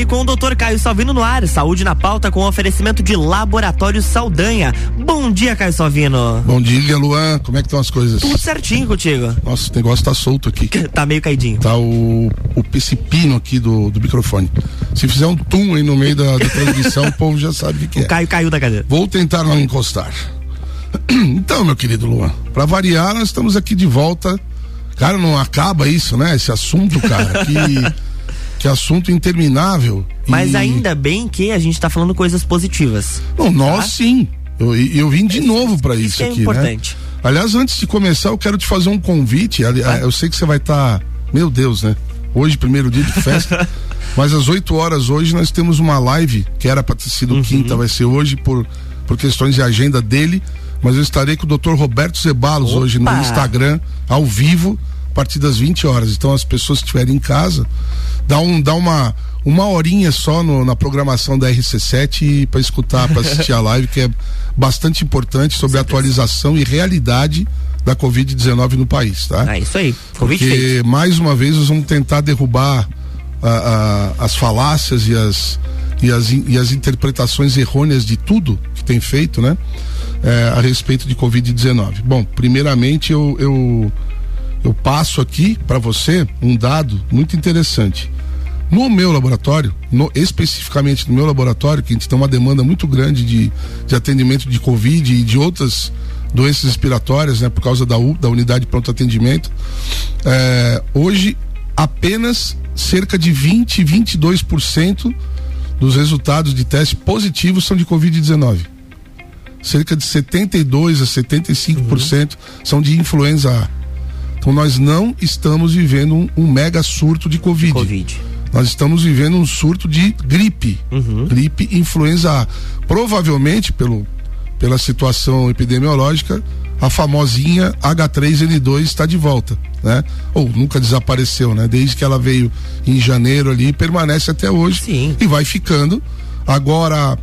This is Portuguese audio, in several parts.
Fale com o Dr. Caio Salvino no ar. Saúde na pauta com oferecimento de Laboratório Saldanha. Bom dia, Caio Salvino. Bom dia, Luan. Como é que estão as coisas? Tudo certinho contigo. Nossa, o negócio tá solto aqui. tá meio caidinho. Tá o, o picipino aqui do, do microfone. Se fizer um tum aí no meio da, da transmissão, o povo já sabe o que, que o é. O Caio caiu da cadeira. Vou tentar não encostar. Então, meu querido Luan, para variar, nós estamos aqui de volta. Cara, não acaba isso, né? Esse assunto, cara, que que assunto interminável. Mas e... ainda bem que a gente tá falando coisas positivas. Não, nós tá? sim. Eu, eu vim de novo para isso, isso é aqui, importante. né? Aliás, antes de começar, eu quero te fazer um convite. Eu sei que você vai estar, tá... meu Deus, né? Hoje, primeiro dia de festa. mas às 8 horas hoje nós temos uma live que era para ter sido uhum. quinta, vai ser hoje por, por questões de agenda dele. Mas eu estarei com o Dr. Roberto Zebalos Opa. hoje no Instagram, ao vivo a partir das 20 horas. Então as pessoas que estiverem em casa, dá, um, dá uma, uma horinha só no, na programação da RC7 para escutar, para assistir a live, que é bastante importante sobre a atualização e realidade da Covid-19 no país, tá? É isso aí. Covid Porque, feito. mais uma vez, nós vamos tentar derrubar a, a, as falácias e as, e, as, e as interpretações errôneas de tudo que tem feito, né? É, a respeito de Covid-19. Bom, primeiramente eu, eu eu passo aqui para você um dado muito interessante. No meu laboratório, no, especificamente no meu laboratório, que a gente tem uma demanda muito grande de, de atendimento de Covid e de outras doenças respiratórias, né, por causa da, U, da unidade de pronto atendimento, é, hoje apenas cerca de 20, 22% dos resultados de teste positivos são de Covid-19. Cerca de 72 a 75% uhum. são de influenza A. Então nós não estamos vivendo um, um mega surto de Covid. Covid. Nós estamos vivendo um surto de gripe. Uhum. Gripe influenza A. Provavelmente, pelo, pela situação epidemiológica, a famosinha H3N2 está de volta, né? Ou nunca desapareceu, né? Desde que ela veio em janeiro ali, permanece até hoje Sim. e vai ficando. Agora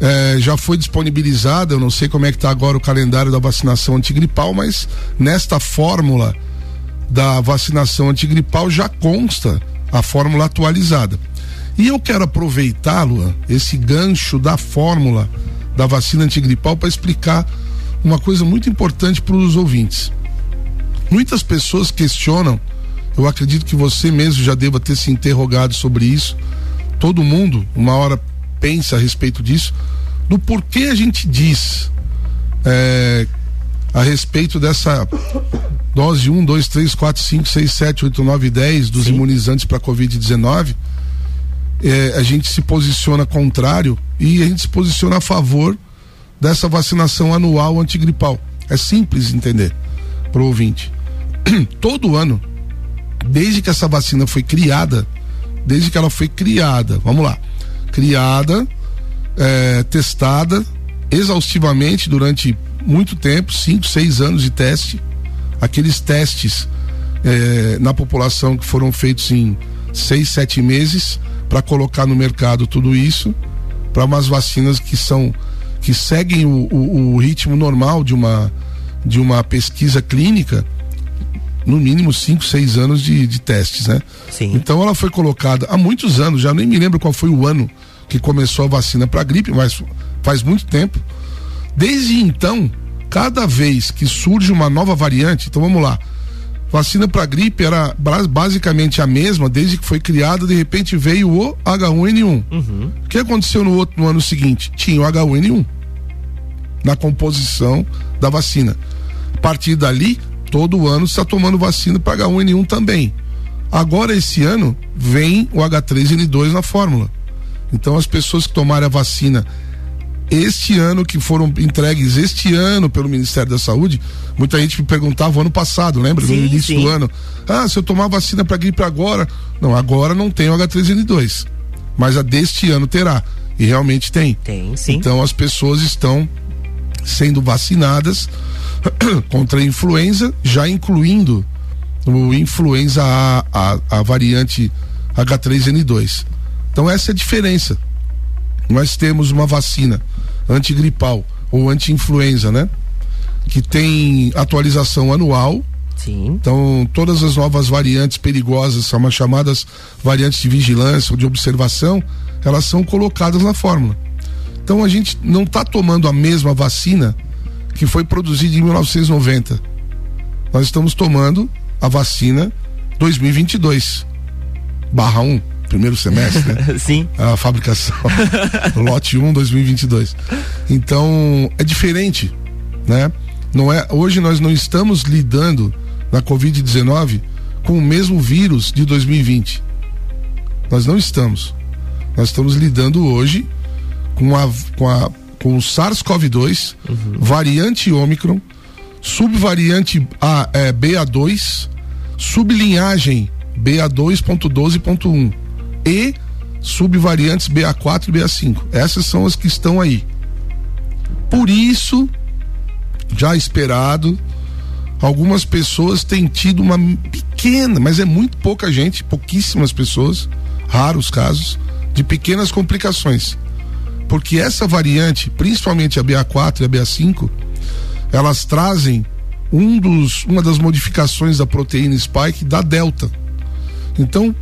é, já foi disponibilizada, eu não sei como é que está agora o calendário da vacinação antigripal, mas nesta fórmula da vacinação antigripal já consta a fórmula atualizada. E eu quero aproveitar, Luan, esse gancho da fórmula da vacina antigripal para explicar uma coisa muito importante para os ouvintes. Muitas pessoas questionam, eu acredito que você mesmo já deva ter se interrogado sobre isso. Todo mundo, uma hora, pensa a respeito disso, do porquê a gente diz é, a respeito dessa dose 1, 2, 3, 4, 5, 6, 7, 8, 9, 10 dos Sim. imunizantes para Covid-19, é, a gente se posiciona contrário e a gente se posiciona a favor dessa vacinação anual antigripal. É simples entender para o ouvinte. Todo ano, desde que essa vacina foi criada, desde que ela foi criada, vamos lá, criada, é, testada exaustivamente durante muito tempo, cinco, seis anos de teste. Aqueles testes eh, na população que foram feitos em seis, sete meses para colocar no mercado tudo isso para umas vacinas que são que seguem o, o, o, ritmo normal de uma de uma pesquisa clínica no mínimo cinco, seis anos de, de testes, né? Sim. Então ela foi colocada há muitos anos, já nem me lembro qual foi o ano que começou a vacina para gripe, mas faz muito tempo. Desde então, cada vez que surge uma nova variante, então vamos lá. Vacina para gripe era basicamente a mesma desde que foi criada, de repente veio o H1N1. Uhum. O que aconteceu no outro no ano seguinte? Tinha o H1N1 na composição da vacina. A partir dali, todo ano está tomando vacina para H1N1 também. Agora esse ano vem o H3N2 na fórmula. Então as pessoas que tomarem a vacina este ano, que foram entregues este ano pelo Ministério da Saúde, muita gente me perguntava ano passado, lembra? Sim, no início sim. do ano. Ah, se eu tomar vacina para gripe agora. Não, agora não tem o H3N2. Mas a deste ano terá. E realmente tem. Tem, sim. Então as pessoas estão sendo vacinadas contra a influenza, já incluindo o influenza A, a, a variante H3N2. Então essa é a diferença. Nós temos uma vacina antigripal ou anti-influenza, né? Que tem atualização anual Sim. Então, todas as novas variantes perigosas, são as chamadas variantes de vigilância ou de observação, elas são colocadas na fórmula. Então, a gente não está tomando a mesma vacina que foi produzida em 1990. Nós estamos tomando a vacina 2022 barra 1, primeiro semestre, né? Sim. A fabricação. lote 1 2022. Então, é diferente, né? Não é, hoje nós não estamos lidando na COVID-19 com o mesmo vírus de 2020. Nós não estamos. Nós estamos lidando hoje com a com a com o SARS-CoV-2, uhum. variante Ômicron, subvariante a, é, BA2, sublinhagem BA2.12.1 e subvariantes BA4 e BA5. Essas são as que estão aí. Por isso, já esperado, algumas pessoas têm tido uma pequena, mas é muito pouca gente, pouquíssimas pessoas, raros casos, de pequenas complicações. Porque essa variante, principalmente a BA4 e a BA5, elas trazem um dos, uma das modificações da proteína spike da delta. Então,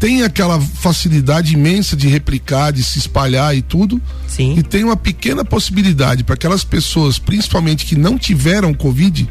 tem aquela facilidade imensa de replicar, de se espalhar e tudo. Sim. E tem uma pequena possibilidade para aquelas pessoas, principalmente que não tiveram Covid,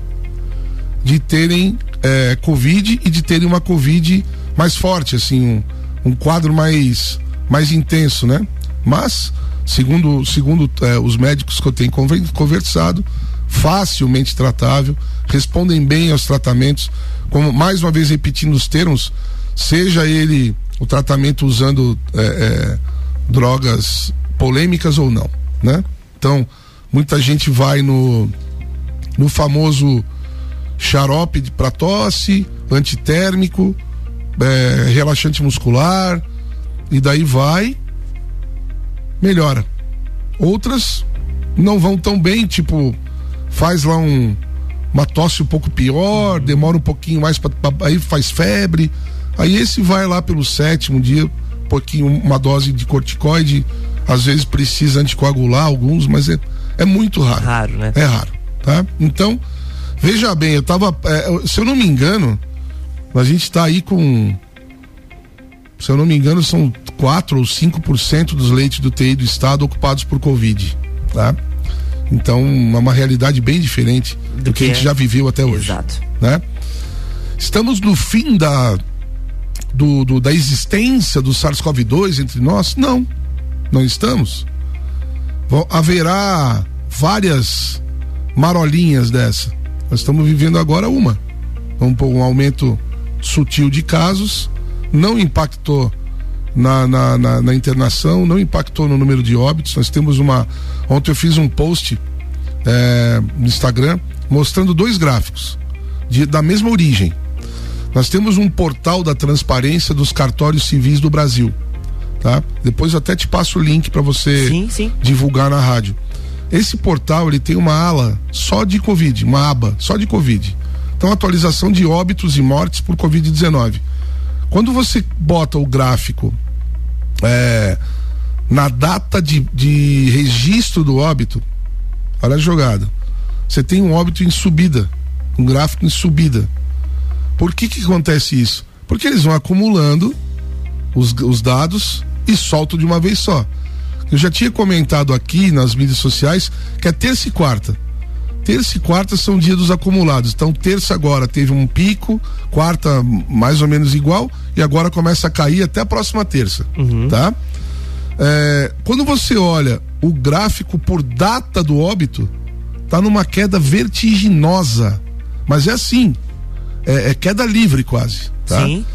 de terem é, Covid e de terem uma Covid mais forte, assim, um, um quadro mais, mais intenso, né? Mas, segundo, segundo é, os médicos que eu tenho conversado, facilmente tratável, respondem bem aos tratamentos, como mais uma vez repetindo os termos, seja ele o tratamento usando é, é, drogas polêmicas ou não, né? Então, muita gente vai no no famoso xarope para tosse, antitérmico, é, relaxante muscular, e daí vai, melhora. Outras não vão tão bem, tipo, faz lá um, uma tosse um pouco pior, demora um pouquinho mais, pra, aí faz febre. Aí esse vai lá pelo sétimo dia, um pouquinho, uma dose de corticoide, às vezes precisa anticoagular alguns, mas é, é muito raro. Raro, né? É raro, tá? Então, veja bem, eu tava, é, se eu não me engano, a gente está aí com, se eu não me engano, são 4 ou 5% dos leitos do TI do estado ocupados por Covid, tá? Então, é uma realidade bem diferente do, do que, que, a gente é. já viveu até hoje. Exato. Né? Estamos no fim da, do, do da existência do SARS-CoV-2 entre nós? Não, não estamos. Haverá várias marolinhas dessa. Nós estamos vivendo agora uma. Um, um aumento sutil de casos, não impactou na, na, na, na, internação, não impactou no número de óbitos. Nós temos uma. Ontem eu fiz um post é, no Instagram mostrando dois gráficos de, da mesma origem. Nós temos um portal da transparência dos cartórios civis do Brasil. Tá? Depois eu até te passo o link para você sim, sim. divulgar na rádio. Esse portal ele tem uma ala só de Covid, uma aba só de Covid. Então, atualização de óbitos e mortes por Covid-19. Quando você bota o gráfico é, na data de, de registro do óbito, olha a jogada. Você tem um óbito em subida, um gráfico em subida. Por que que acontece isso? Porque eles vão acumulando os, os dados e soltam de uma vez só. Eu já tinha comentado aqui nas mídias sociais que é terça e quarta terça e quarta são dia dos acumulados. Então, terça agora teve um pico, quarta mais ou menos igual, e agora começa a cair até a próxima terça. Uhum. Tá? É, quando você olha o gráfico por data do óbito, tá numa queda vertiginosa. Mas é assim. É, é queda livre quase. Tá? Sim.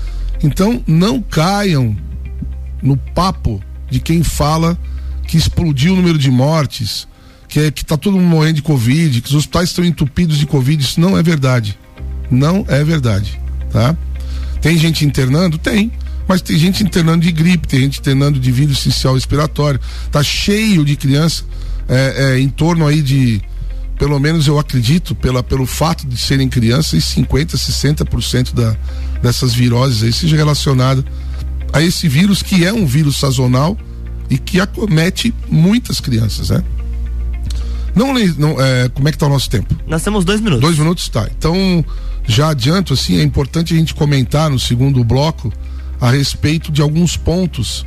Então, não caiam no papo de quem fala que explodiu o número de mortes que, é, que tá todo mundo morrendo de Covid, que os hospitais estão entupidos de Covid, isso não é verdade. Não é verdade, tá? Tem gente internando? Tem. Mas tem gente internando de gripe, tem gente internando de vírus essencial respiratório. Tá cheio de criança é, é, em torno aí de, pelo menos eu acredito, pela, pelo fato de serem crianças, 50%, 60% da, dessas viroses aí seja relacionada a esse vírus que é um vírus sazonal e que acomete muitas crianças, né? Não, não é, como é que tá o nosso tempo? Nós temos dois minutos. Dois minutos, tá. Então, já adianto assim, é importante a gente comentar no segundo bloco a respeito de alguns pontos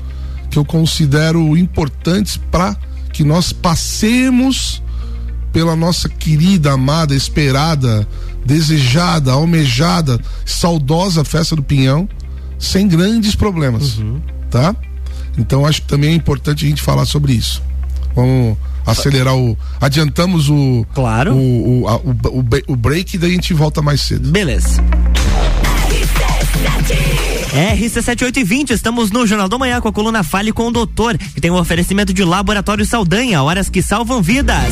que eu considero importantes para que nós passemos pela nossa querida, amada, esperada, desejada, almejada, saudosa festa do Pinhão sem grandes problemas, uhum. tá? Então acho que também é importante a gente falar sobre isso. Vamos acelerar o. Adiantamos o. Claro. O, o, a, o, o, break e daí a gente volta mais cedo. Beleza. RC7820, estamos no Jornal da Manhã com a coluna Fale com o Doutor, que tem um oferecimento de Laboratório Saldanha, horas que salvam vidas.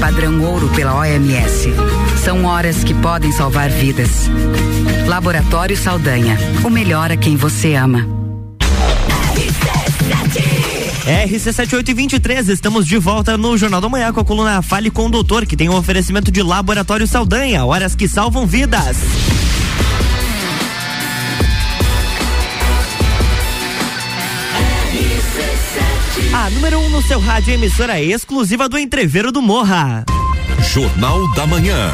padrão ouro pela OMS. São horas que podem salvar vidas. Laboratório Saldanha, o melhor a quem você ama. RC7823, estamos de volta no Jornal da Manhã com a coluna Fale com o Doutor, que tem um oferecimento de Laboratório Saldanha, horas que salvam vidas. A número 1 um no seu rádio emissora exclusiva do Entreveiro do Morra. Jornal da Manhã.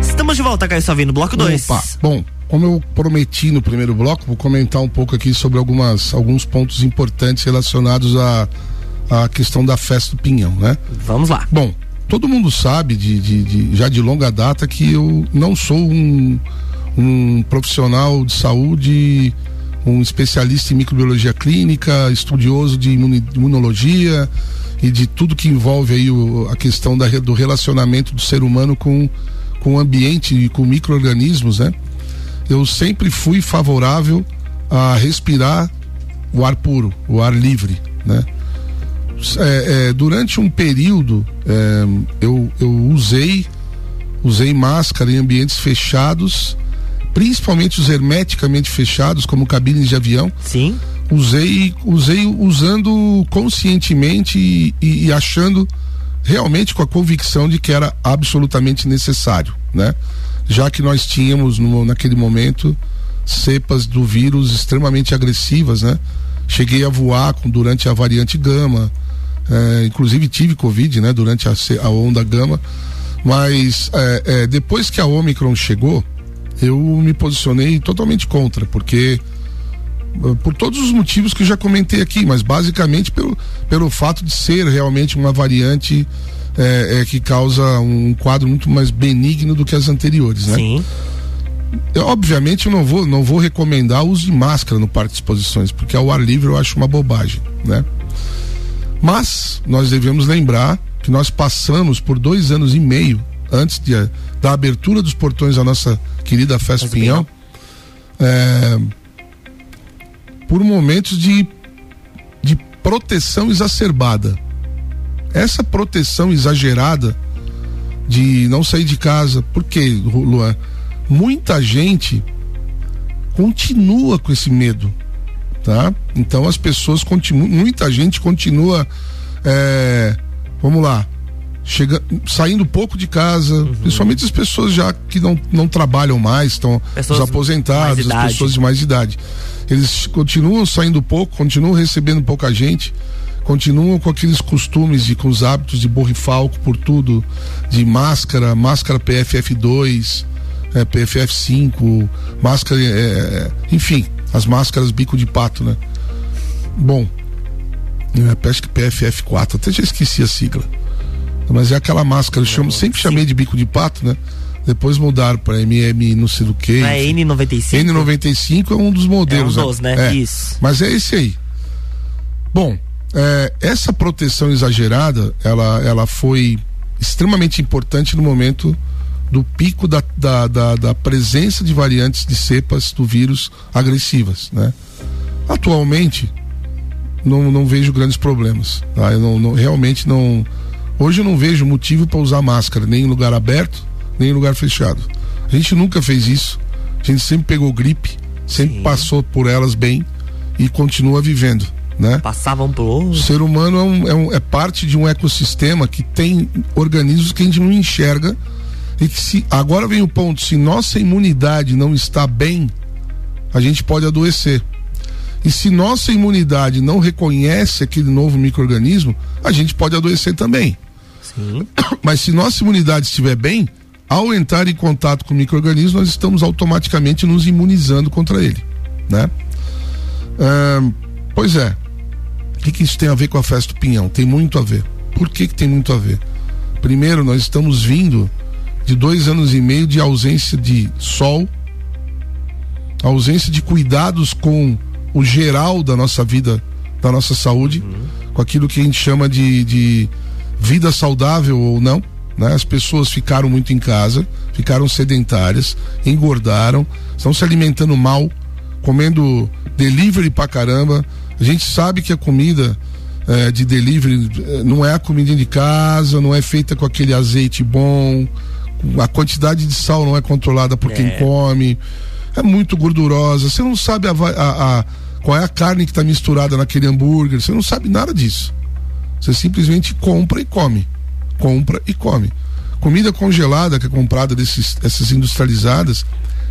Estamos de volta, Caio Salvino, bloco 2. Opa, bom, como eu prometi no primeiro bloco, vou comentar um pouco aqui sobre algumas, alguns pontos importantes relacionados a a questão da festa do Pinhão, né? Vamos lá. Bom, todo mundo sabe de, de, de, já de longa data que eu não sou um, um profissional de saúde, um especialista em microbiologia clínica, estudioso de imunologia e de tudo que envolve aí o, a questão da, do relacionamento do ser humano com, com o ambiente e com micro-organismos, né? Eu sempre fui favorável a respirar o ar puro, o ar livre, né? É, é, durante um período é, eu, eu usei usei máscara em ambientes fechados, principalmente os hermeticamente fechados, como cabines de avião. Sim. Usei, usei usando conscientemente e, e, e achando realmente com a convicção de que era absolutamente necessário, né? Já que nós tínhamos no, naquele momento cepas do vírus extremamente agressivas, né? Cheguei a voar com, durante a variante gama, é, inclusive tive Covid, né, durante a, a onda gama. Mas é, é, depois que a Omicron chegou, eu me posicionei totalmente contra, porque é, por todos os motivos que eu já comentei aqui, mas basicamente pelo, pelo fato de ser realmente uma variante é, é, que causa um quadro muito mais benigno do que as anteriores, né? Sim. Eu, obviamente eu não vou, não vou recomendar o uso de máscara no parque de exposições, porque ao ar livre eu acho uma bobagem, né? Mas nós devemos lembrar que nós passamos por dois anos e meio antes de, da abertura dos portões da nossa querida Festa Pinhão, é, por momentos de, de proteção exacerbada. Essa proteção exagerada de não sair de casa, porque, Luan, muita gente continua com esse medo, tá? Então as pessoas continuam, muita gente continua, é, vamos lá, chega, saindo pouco de casa, uhum. principalmente as pessoas já que não, não trabalham mais, estão os aposentados, as pessoas de mais idade. Eles continuam saindo pouco, continuam recebendo pouca gente, continuam com aqueles costumes e com os hábitos de borrifalco por tudo, de máscara, máscara PFF2, é, PFF5, máscara, é, é, enfim, as máscaras bico de pato, né? Bom, é, acho que PFF4, até já esqueci a sigla. Mas é aquela máscara, eu chamo, sempre chamei de bico de pato, né? Depois mudaram para MM não sei do que. É N95? N95 é um dos modelos. É um dos, né? né? É. Isso. Mas é esse aí. Bom, é, essa proteção exagerada, ela, ela foi extremamente importante no momento do pico da, da, da, da presença de variantes de cepas do vírus agressivas, né? Atualmente, não, não vejo grandes problemas. Tá? Eu não, não realmente não Hoje eu não vejo motivo para usar máscara, nem em lugar aberto, nem em lugar fechado. A gente nunca fez isso. A gente sempre pegou gripe, sempre Sim. passou por elas bem e continua vivendo. Né? Passavam por outro. O ser humano é, um, é, um, é, parte de um ecossistema que tem organismos que a gente não enxerga e que se agora vem o ponto, se nossa imunidade não está bem, a gente pode adoecer. E se nossa imunidade não reconhece aquele novo microorganismo, a gente pode adoecer também. Sim. Mas se nossa imunidade estiver bem, ao entrar em contato com o microorganismo, nós estamos automaticamente nos imunizando contra ele, né? pois é. O que, que, isso tem a ver com a festa do pinhão? Tem muito a ver. Por que, que tem muito a ver? Primeiro, nós estamos vindo de dois anos e meio de ausência de sol, ausência de cuidados com o geral da nossa vida, da nossa saúde, uhum. com aquilo que a gente chama de, de vida saudável ou não. Né? As pessoas ficaram muito em casa, ficaram sedentárias, engordaram, estão se alimentando mal, comendo delivery pra caramba. A gente sabe que a comida é, de delivery eh, não é a comida de casa, não é feita com aquele azeite bom, a quantidade de sal não é controlada por é. quem come, é muito gordurosa. Você não sabe a, a, a qual é a carne que está misturada naquele hambúrguer, você não sabe nada disso. Você simplesmente compra e come. Compra e come. Comida congelada que é comprada desses, essas industrializadas,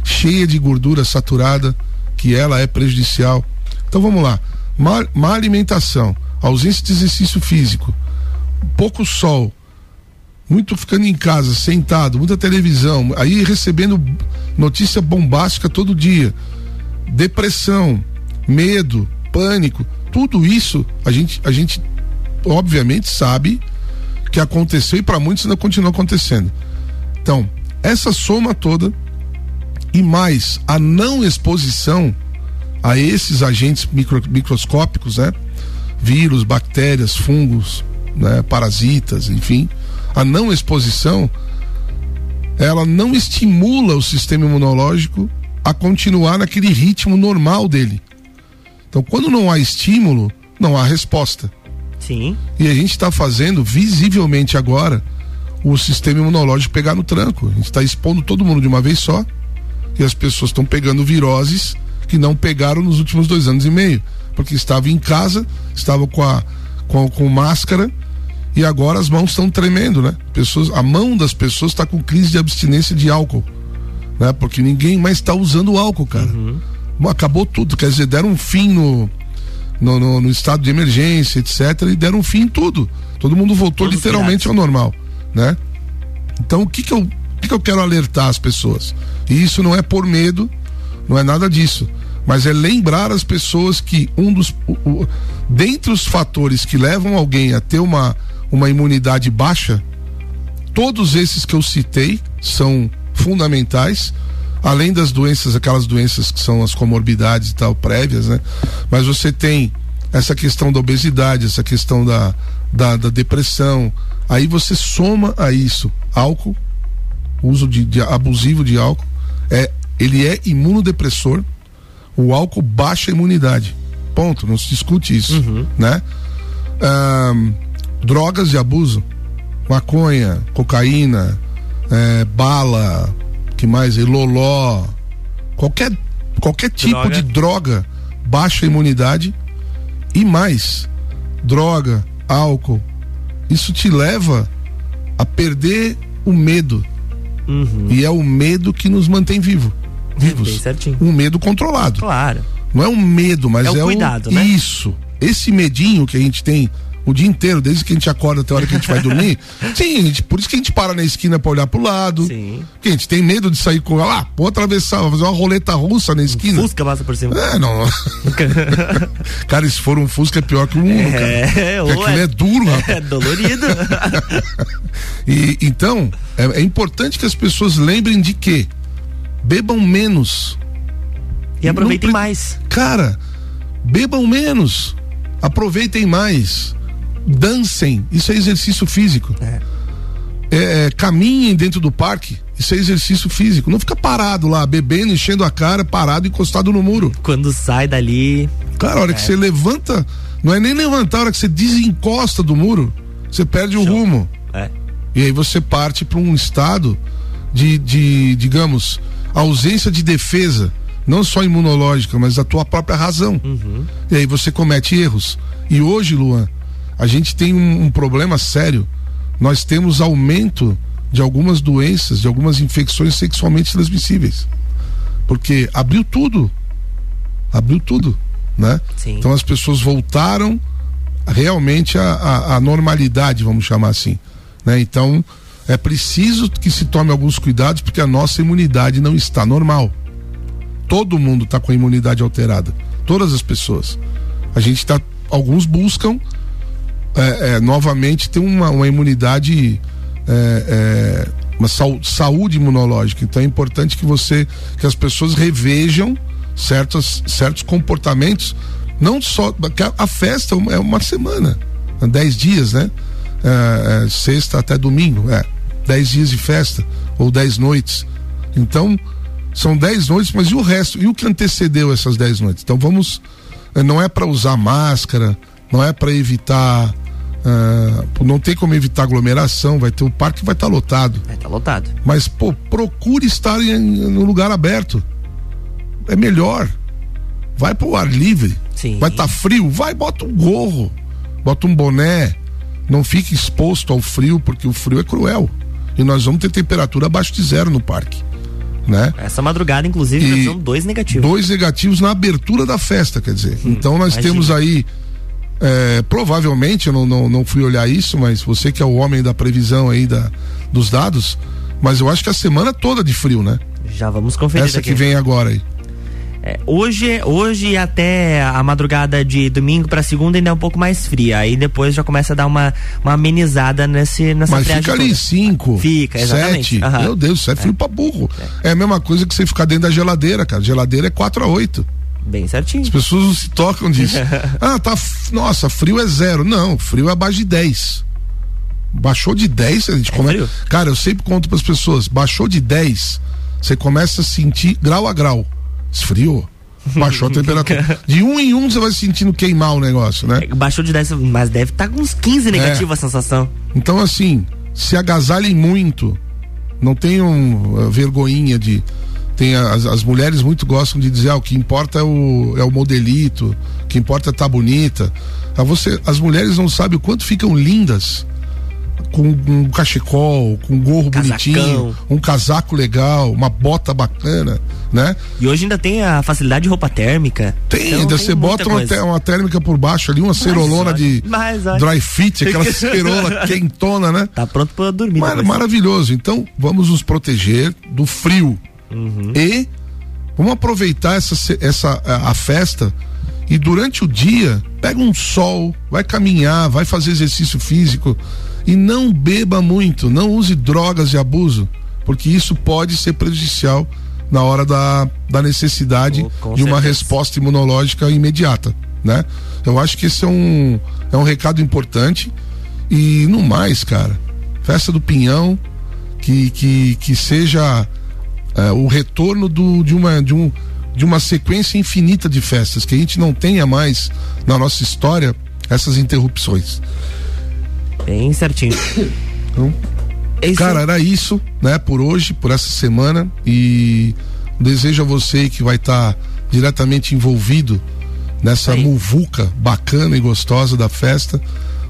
cheia de gordura saturada, que ela é prejudicial. Então vamos lá. Má, má alimentação, ausência de exercício físico, pouco sol, muito ficando em casa, sentado, muita televisão, aí recebendo notícia bombástica todo dia, depressão, medo, pânico, tudo isso a gente, a gente obviamente sabe que aconteceu e para muitos ainda continua acontecendo. Então, essa soma toda e mais a não exposição a esses agentes micro, microscópicos, né? Vírus, bactérias, fungos, né? parasitas, enfim, a não exposição, ela não estimula o sistema imunológico a continuar naquele ritmo normal dele. Então, quando não há estímulo, não há resposta. Sim. E a gente está fazendo visivelmente agora o sistema imunológico pegar no tranco. A gente está expondo todo mundo de uma vez só. E as pessoas estão pegando viroses que não pegaram nos últimos dois anos e meio. Porque estava em casa, estava com, a, com, com máscara e agora as mãos estão tremendo, né? Pessoas, a mão das pessoas está com crise de abstinência de álcool. Né? Porque ninguém mais está usando álcool, cara. Uhum. Acabou tudo, quer dizer, deram um fim no, no, no, no, estado de emergência, etc. E deram um fim em tudo. Todo mundo voltou Todos literalmente ao normal, né? Então o que que eu, o que que eu quero alertar as pessoas? E isso não é por medo, não é nada disso, mas é lembrar as pessoas que um dos, o, o, dentre os fatores que levam alguém a ter uma, uma imunidade baixa, todos esses que eu citei são fundamentais além das doenças, aquelas doenças que são as comorbidades e tal prévias, né? Mas você tem essa questão da obesidade, essa questão da, da, da depressão. Aí você soma a isso álcool, uso de, de, abusivo de álcool, é, ele é imunodepressor. O álcool baixa a imunidade. Ponto, não se discute isso, uhum. né? Drogas de abuso, maconha, cocaína, é, bala, que mais? Loló, qualquer qualquer tipo droga. de droga baixa a imunidade e mais, droga, álcool, isso te leva a perder o medo. Uhum. E é o medo que nos mantém vivo, vivos. Um medo controlado. Claro. Não é um medo, mas é, o é cuidado, um, né? Isso. Esse medinho que a gente tem o dia inteiro, desde que a gente acorda até a hora que a gente vai dormir. Sim, gente, por isso que a gente para na esquina pra olhar pro lado. Sim. Porque a gente tem medo de sair com ela, ah, vou atravessar, vou fazer uma roleta russa na esquina. Um Fusca passa por cima. É, não. cara, se for um Fusca é pior que um Uno, cara. É, aquilo é, é duro, rapaz. É dolorido. e, então, é, é importante que as pessoas lembrem de que bebam menos. E aproveitem mais. Cara, bebam menos. Aproveitem mais dancem, isso é exercício físico. É. É, é, caminhem dentro do parque, isso é exercício físico. Não fica parado lá, bebendo, enchendo a cara, parado, encostado no muro. Quando sai dali. Cara, a hora é. que você levanta, não é nem levantar, a hora que você desencosta do muro, você perde Show. o rumo. É. E aí você parte para um estado de, de, digamos, ausência de defesa, não só imunológica, mas da tua própria razão. Uhum. E aí você comete erros. E hoje, Luan, a gente tem um, um problema sério. Nós temos aumento de algumas doenças, de algumas infecções sexualmente transmissíveis. Porque abriu tudo. Abriu tudo, né? Sim. Então as pessoas voltaram realmente à, normalidade, vamos chamar assim. Né? Então é preciso que se tome alguns cuidados porque a nossa imunidade não está normal. Todo mundo está com a imunidade alterada. Todas as pessoas. A gente está. Alguns buscam é, é, novamente ter uma, uma imunidade, é, é uma saúde imunológica. Então é importante que você, que as pessoas revejam certos, certos comportamentos, não só a, festa é uma semana, dez dias, né? É, é, sexta até domingo, é dez dias de festa ou dez noites. Então são dez noites, mas e o resto? E o que antecedeu essas dez noites? Então vamos, não é para usar máscara, não é para evitar Uh, não tem como evitar aglomeração, vai ter o parque vai estar tá lotado. Vai estar tá lotado. Mas, pô, procure estar em, no lugar aberto. É melhor. Vai pro ar livre. Sim. Vai estar tá frio, vai, bota um gorro, bota um boné. Não fique exposto ao frio, porque o frio é cruel. E nós vamos ter temperatura abaixo de zero no parque. Né? Essa madrugada, inclusive, são dois negativos. Dois negativos na abertura da festa, quer dizer. Hum, então nós imagina. temos aí é, provavelmente, eu não, não, não fui olhar isso, mas você que é o homem da previsão aí da, dos dados, mas eu acho que a semana toda de frio, né? Já vamos conferir. Essa que vem agora aí. É, hoje, hoje até a madrugada de domingo para segunda ainda é um pouco mais fria. Aí depois já começa a dar uma, uma amenizada nesse, nessa Mas fica ali cinco, fica, exatamente. sete. Uhum. Meu Deus, isso é frio é. pra burro. É. é. a mesma coisa que você ficar dentro da geladeira, cara. Geladeira é 4 a 8 Bem certinho. As pessoas não se tocam disso. ah, tá. Nossa, frio é zero. Não, frio é abaixo de 10. Baixou de 10, a gente é começa. Cara, eu sempre conto para as pessoas: baixou de 10, você começa a sentir grau a grau. Esfriou. Baixou a temperatura. De um em um você vai sentindo queimar o negócio, né? É, baixou de 10, mas deve estar tá com uns 15 negativos é. a sensação. Então, assim, se agasalhem muito. Não tenham uh, vergonhinha de tem as, as, mulheres muito gostam de dizer ah, o que importa é o, é o modelito, o que importa é estar tá bonita. Ah, você, as mulheres não sabem o quanto ficam lindas com um cachecol, com um gorro Casacão. bonitinho, um casaco legal, uma bota bacana, né? E hoje ainda tem a facilidade de roupa térmica. Tem, então ainda você bota uma, uma, térmica por baixo ali, uma cerolona de dry fit, aquela cerola quentona, né? Tá pronto para dormir. Mar maravilhoso. Então, vamos nos proteger do frio Uhum. E vamos aproveitar essa, essa a, a festa e durante o dia pega um sol, vai caminhar, vai fazer exercício físico e não beba muito, não use drogas de abuso, porque isso pode ser prejudicial na hora da, da necessidade oh, de uma resposta imunológica imediata, né? Eu acho que esse é um, é um recado importante. E no mais, cara, festa do Pinhão, que, que, que seja é, o retorno do, de, uma, de, um, de uma sequência infinita de festas, que a gente não tenha mais na nossa história essas interrupções. Bem certinho. Então, é cara, era isso, né, por hoje, por essa semana. E desejo a você que vai estar tá diretamente envolvido nessa Aí. muvuca bacana e gostosa da festa.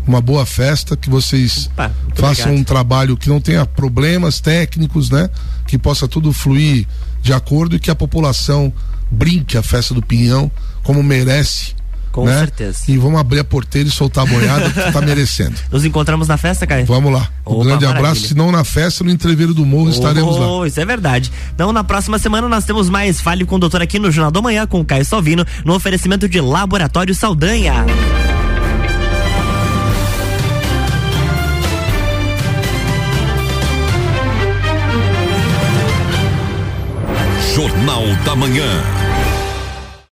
Uma boa festa, que vocês Opa, façam obrigado. um trabalho que não tenha problemas técnicos, né? Que possa tudo fluir de acordo e que a população brinque a festa do Pinhão como merece com né? certeza. E vamos abrir a porteira e soltar a boiada que tá merecendo. Nos encontramos na festa, Caio? Vamos lá. Um Opa, grande maravilha. abraço. Se não na festa, no entreveiro do morro oh, estaremos lá. Isso é verdade. Então, na próxima semana nós temos mais Fale com o Doutor aqui no Jornal da Manhã com o Caio Salvino, no oferecimento de Laboratório Saldanha. Jornal da Manhã.